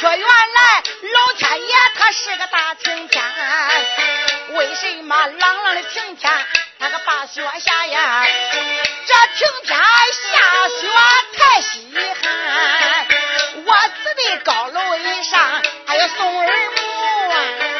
说原来老天爷他是个大晴天，为什么朗朗的晴天那个把雪下呀？这晴天下雪太稀罕，我住的高楼以上还有送儿母啊。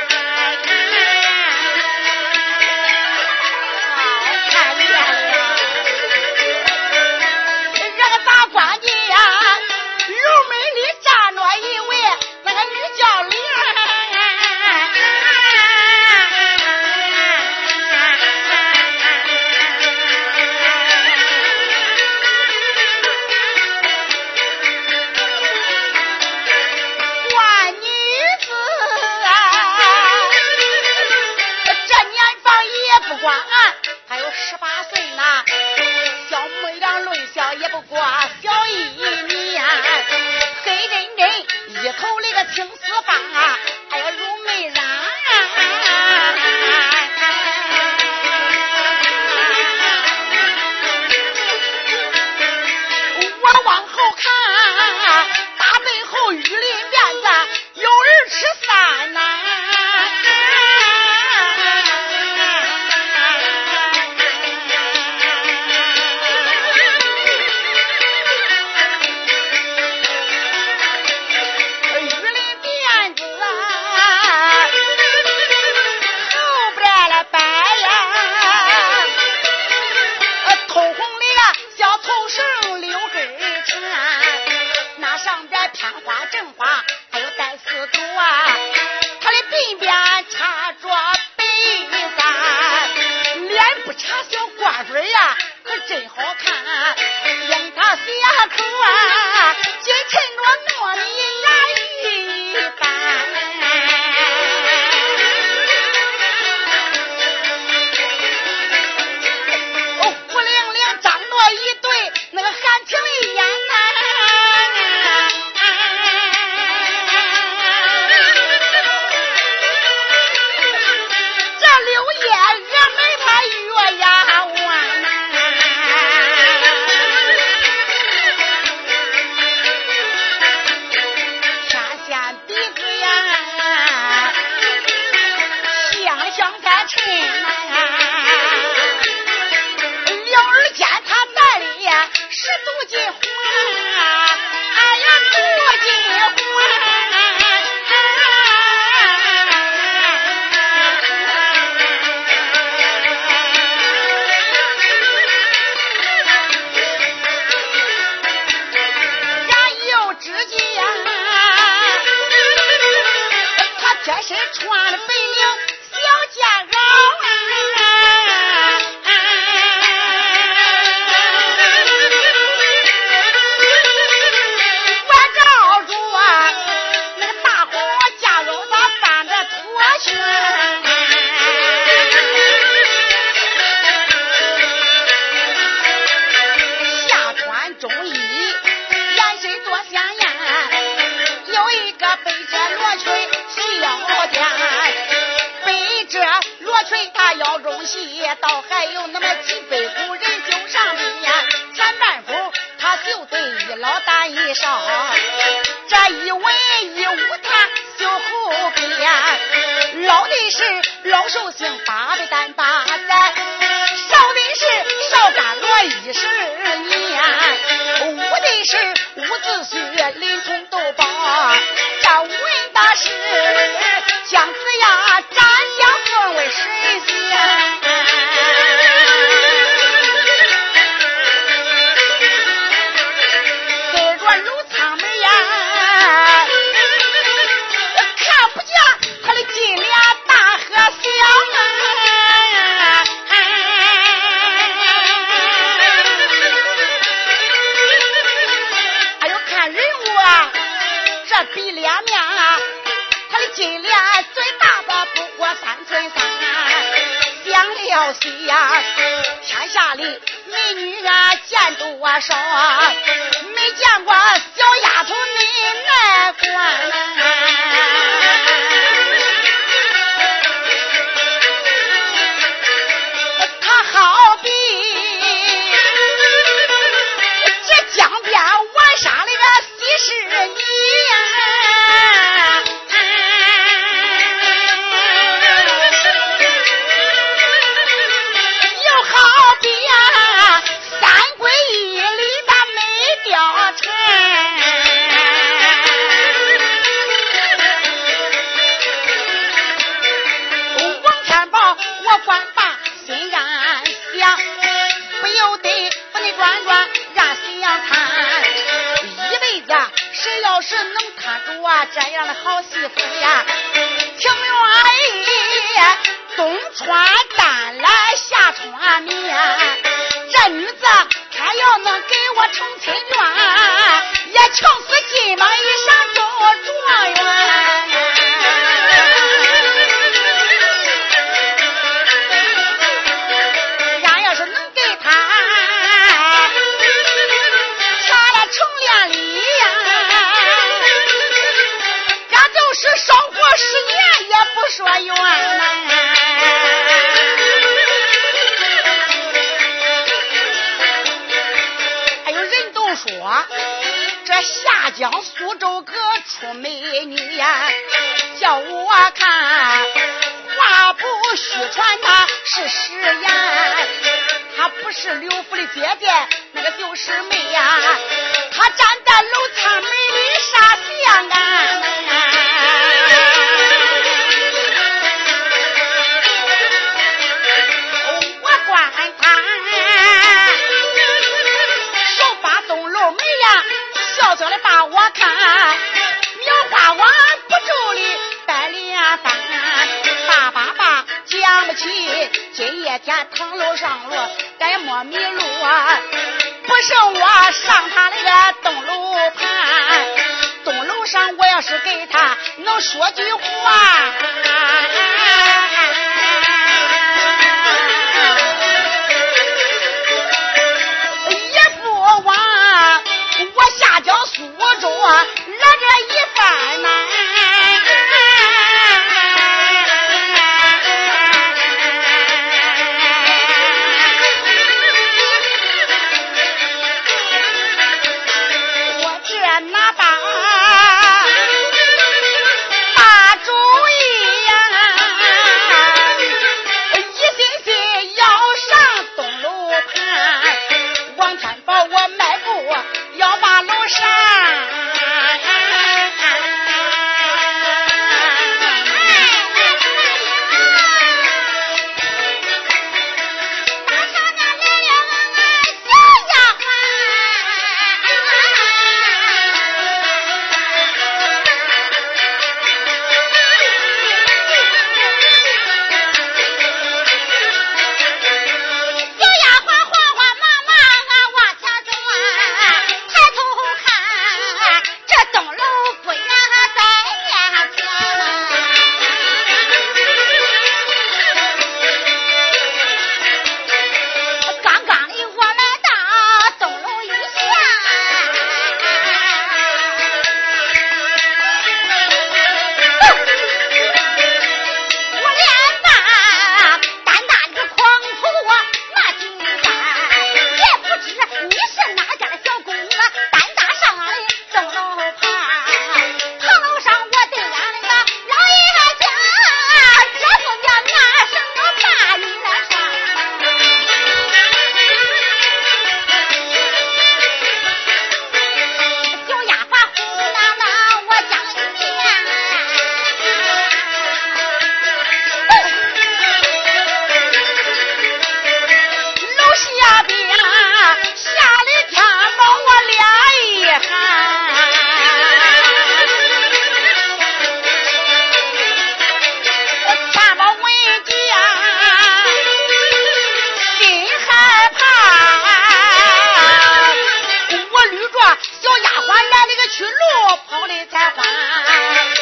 every. 誓言他不是刘福的姐姐那个就是妹呀。他站在楼前门里傻笑我管他手把东楼门呀笑笑的把我看苗花王不住的搬呀搬今夜天唐楼上路，该莫迷路啊！不胜我上他那个东楼盘，东楼上我要是给他能说句话。路铺的菜花。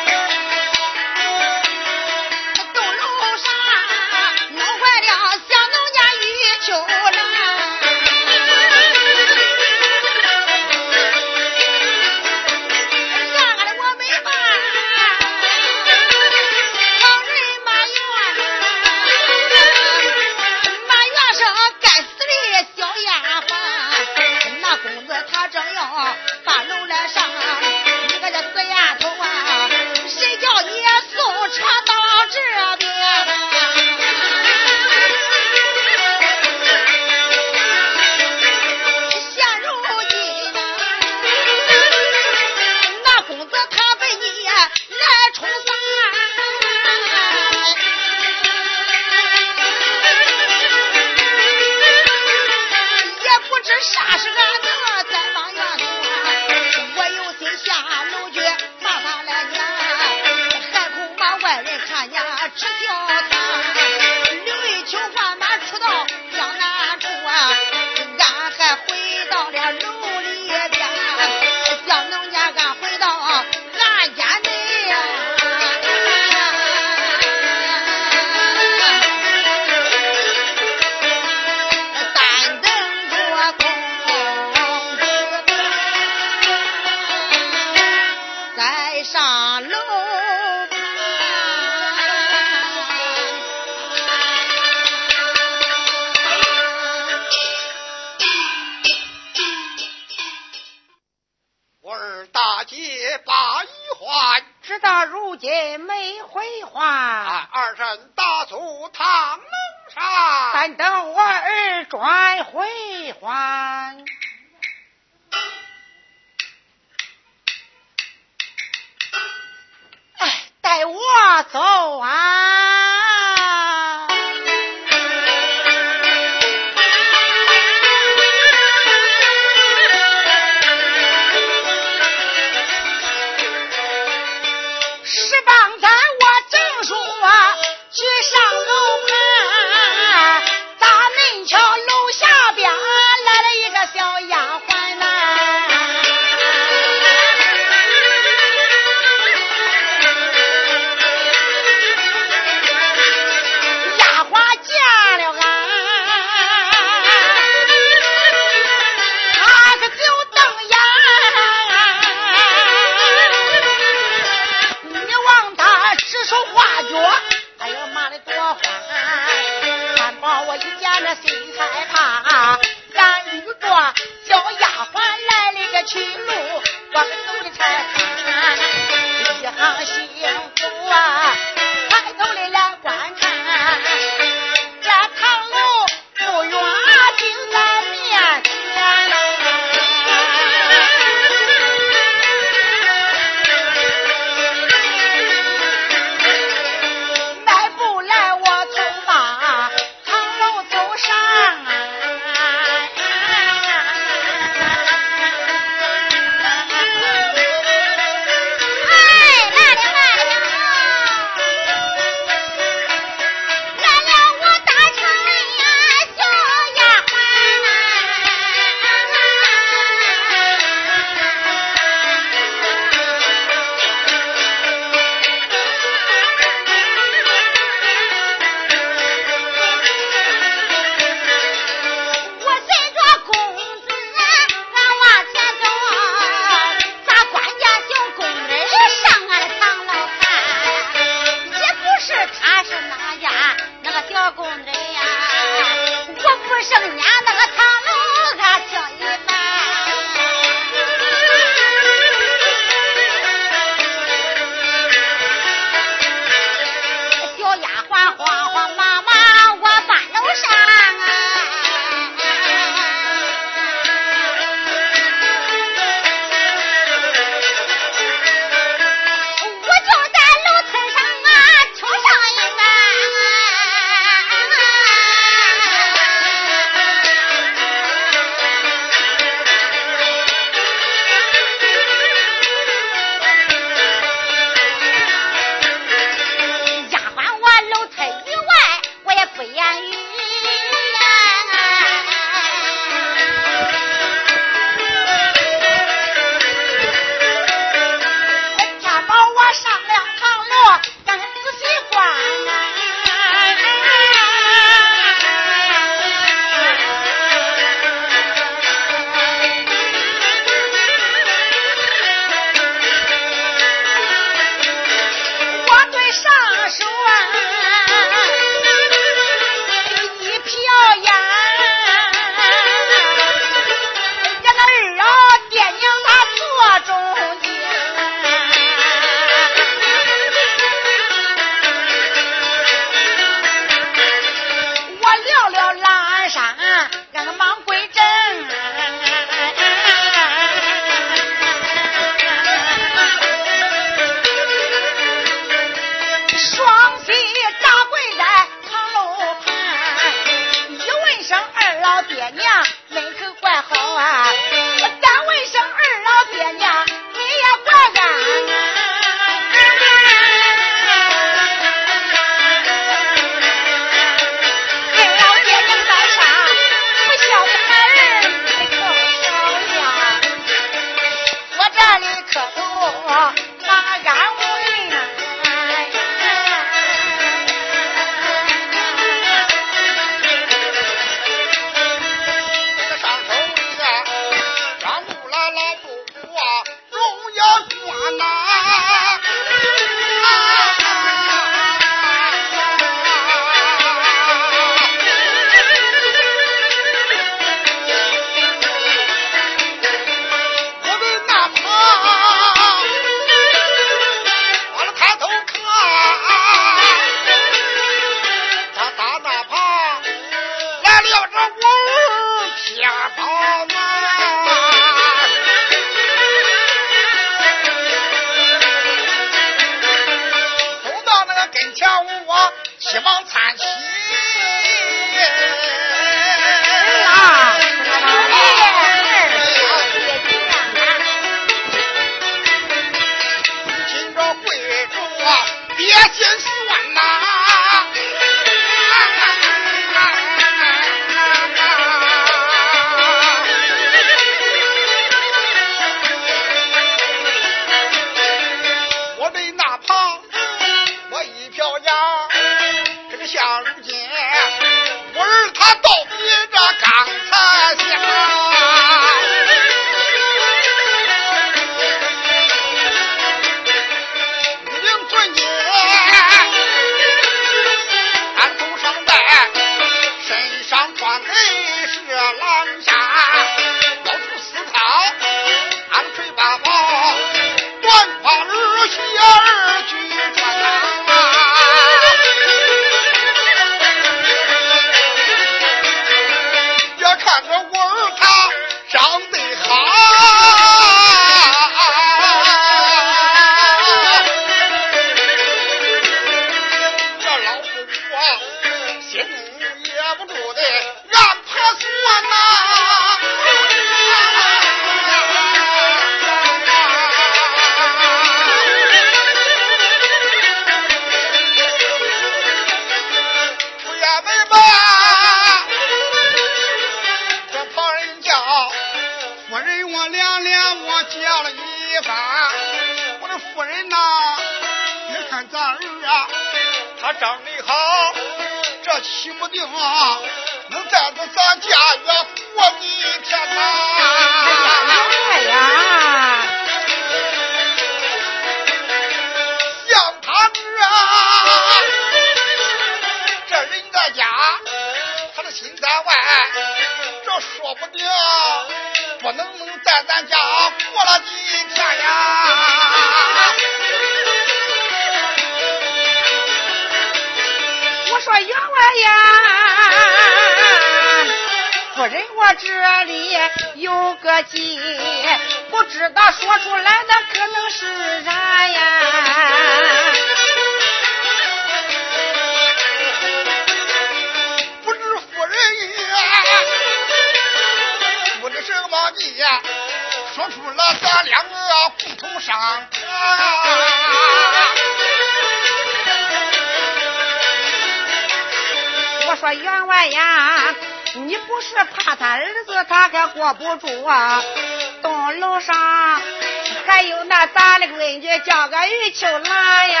闺女叫个玉秋兰呀，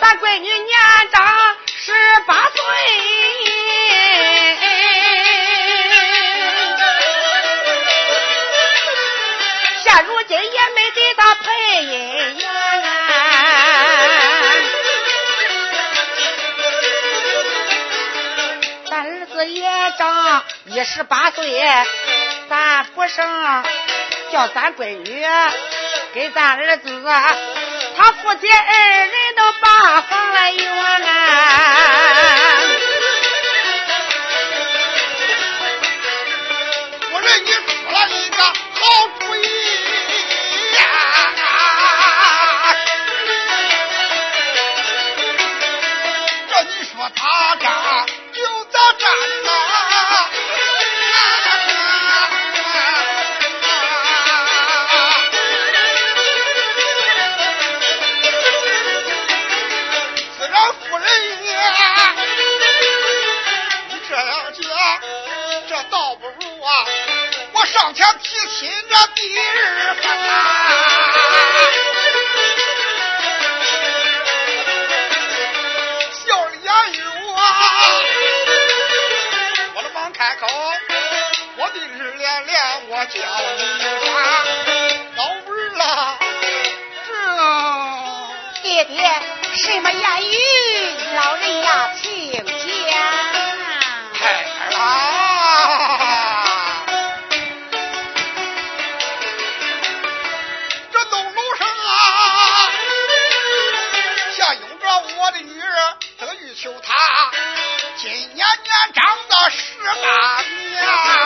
咱闺女年长十八岁，现如今也没给她配姻缘。咱儿子也长一十八岁，咱不生，叫咱闺女给咱儿子，他父亲二人都把房圆啊。我认你上前提亲这第二份呐，笑脸与我，我的忙开口，我的日连连我叫你啥？老儿啦，这爹爹什么言语？老人家，请讲。孩儿啦。今年年长到十八年，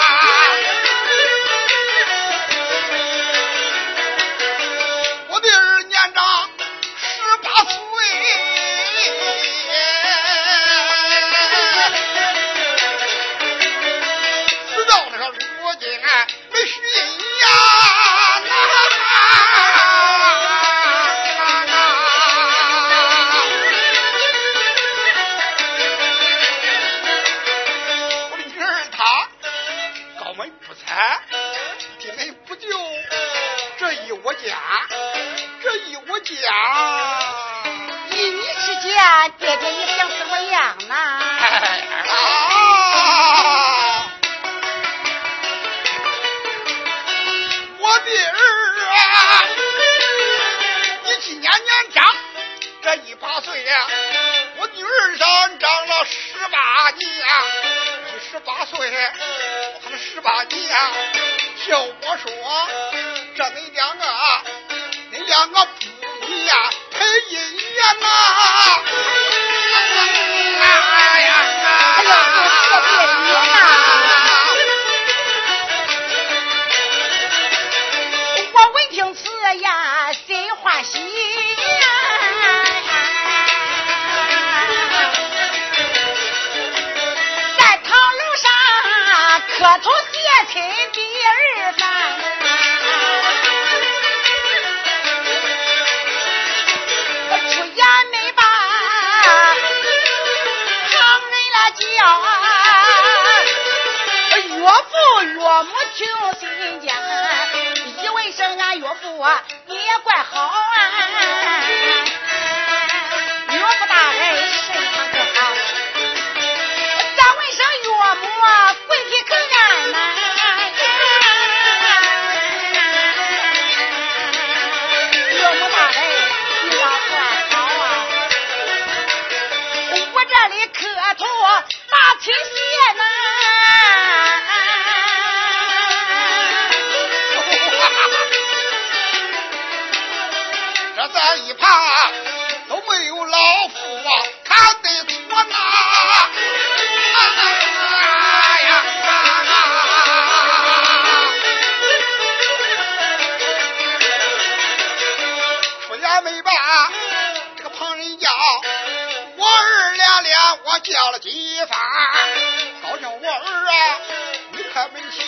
他们前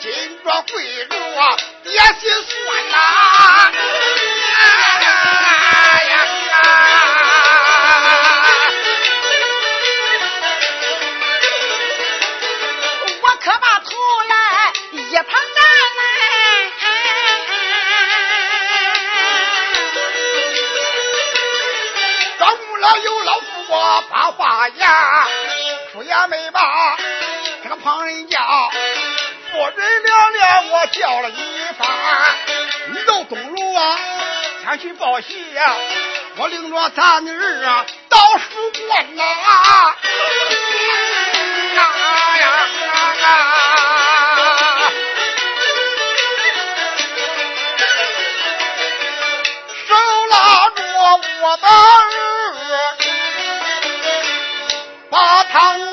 金庄贵族也心酸呐哎呀我可把头来一盘干来老友老我把话言出言没吧老人家，夫人娘俩我叫了一番，你到东鲁啊，前去报喜呀，我领着咱女儿啊到书馆啊，啊呀啊！手拉着我的儿，把汤。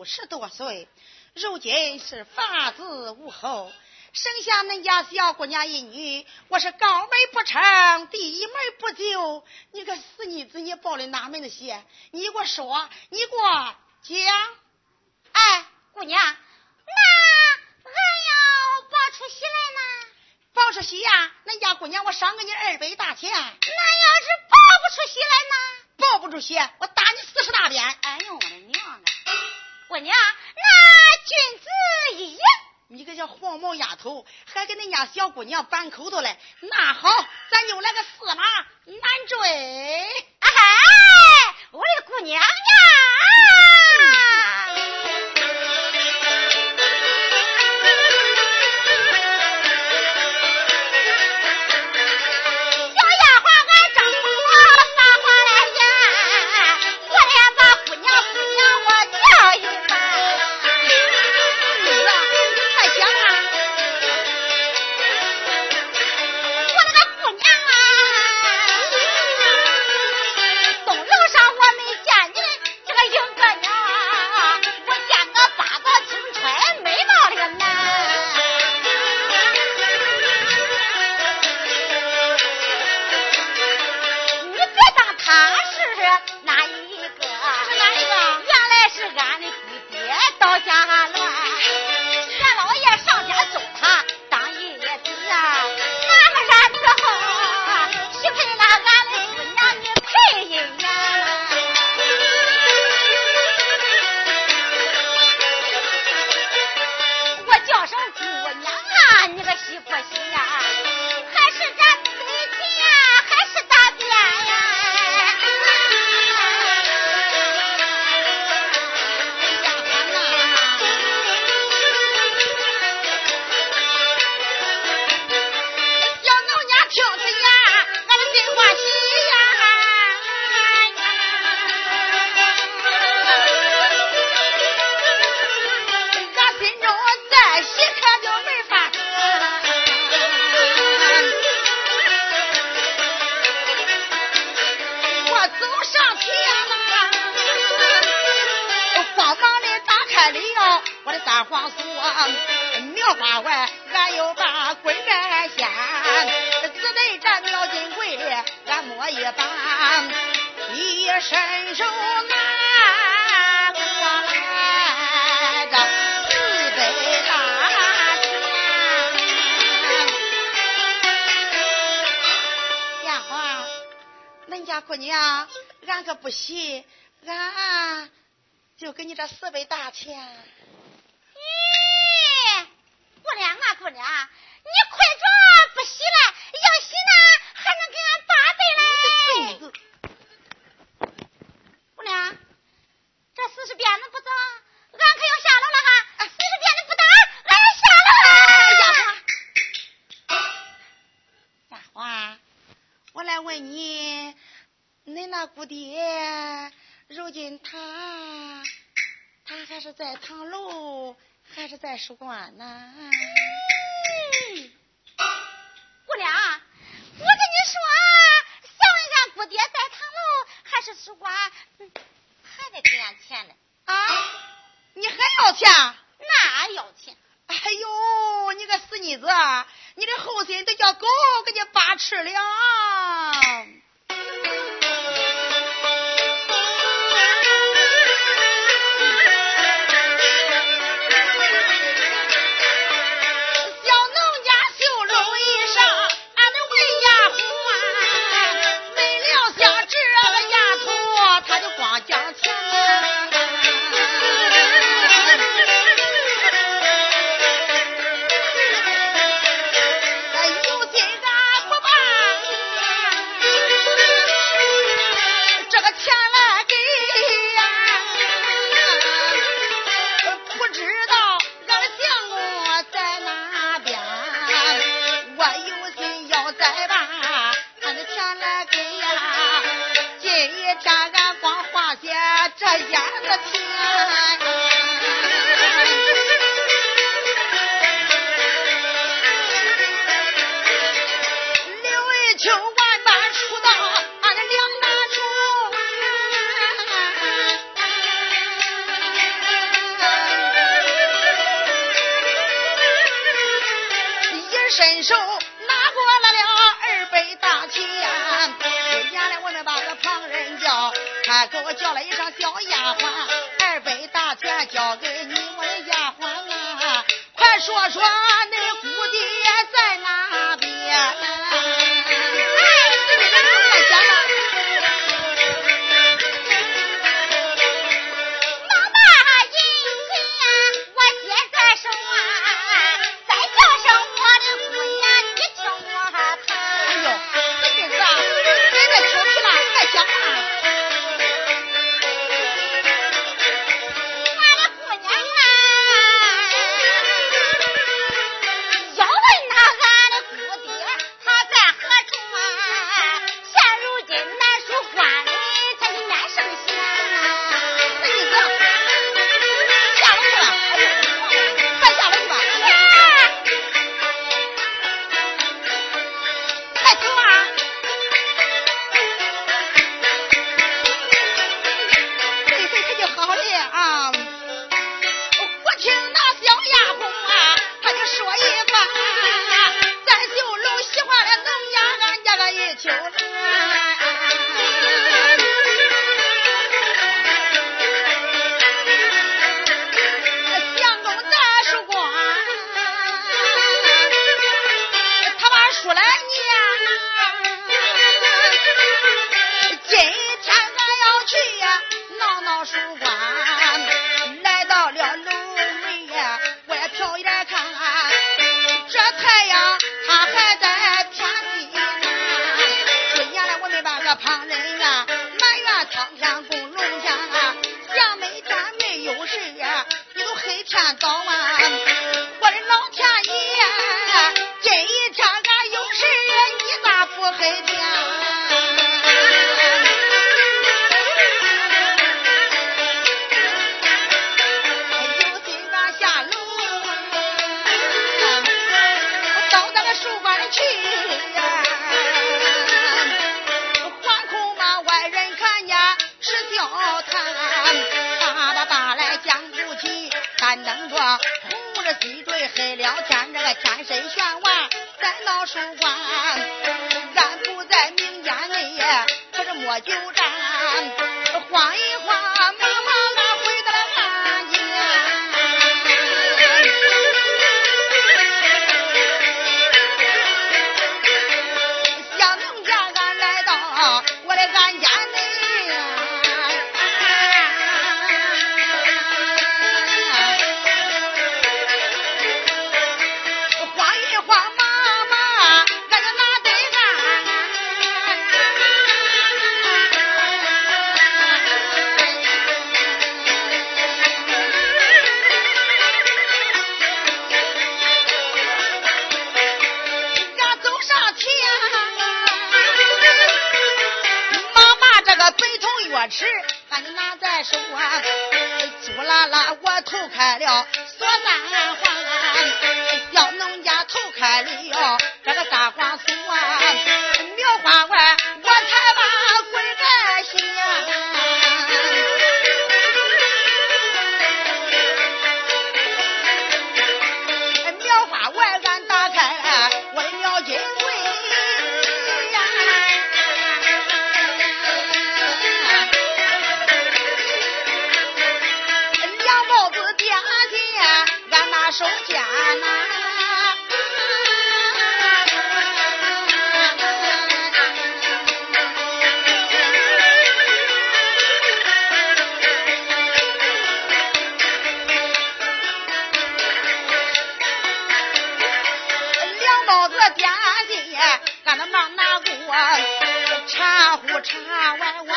都够六十多岁，如今是发子无后，生下恁家小姑娘一女，我是高门不成，低门不就。你个死妮子，你报的哪门子喜？你给我说，你给我讲。哎，姑娘，那俺要报出喜来呢？报出喜呀？恁家姑娘，我赏给你二百大钱。那要是报不出喜来呢？报不出喜，我打你四十大鞭！哎呦我的娘啊！姑娘，那君子一言，你个叫黄毛丫头，还跟恁家小姑娘扳口子嘞？那好，咱就来个驷马难追！哎，我的姑娘呀！给我叫来一声小丫鬟，二百大钱交给你，我的丫鬟啊，快说说那。葫芦把你拿在手啊，朱拉拉我头开了锁三环，要农家头开了这个大黄锁啊，苗花弯。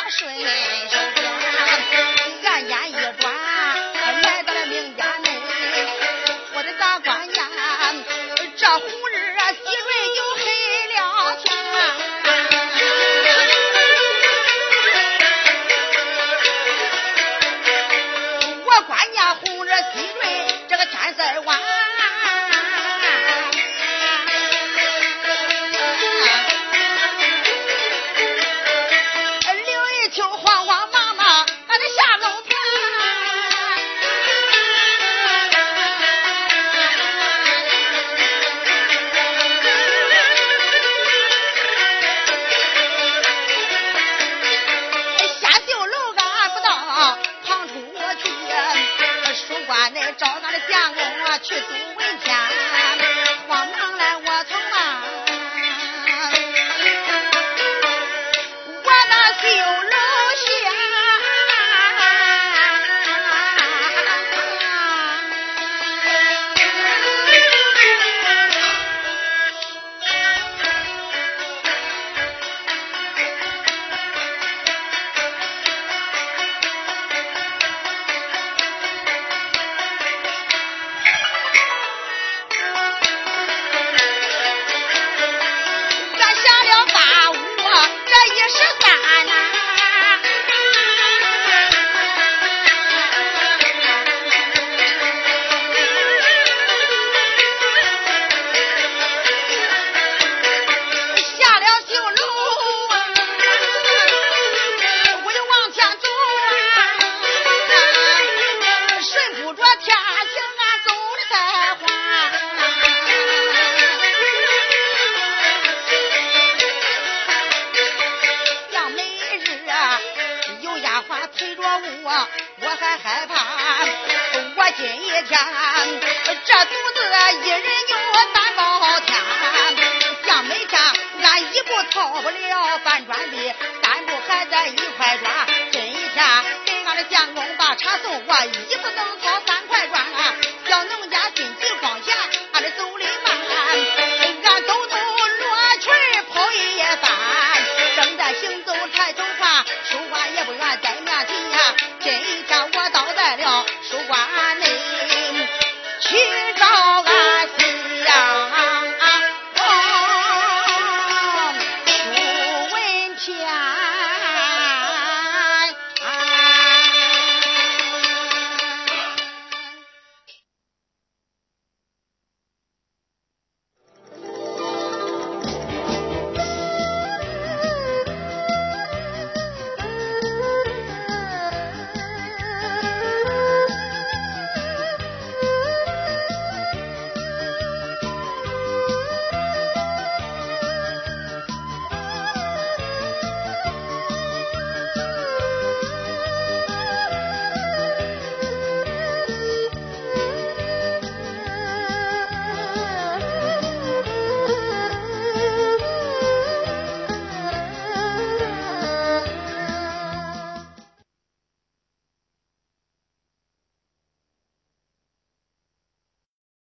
水。我还害怕，我今一天这肚子一人就三包天。像门前，俺一步掏不了半砖地，三步还在一块砖。今一天给俺的相工把茶送，我一次能掏三块。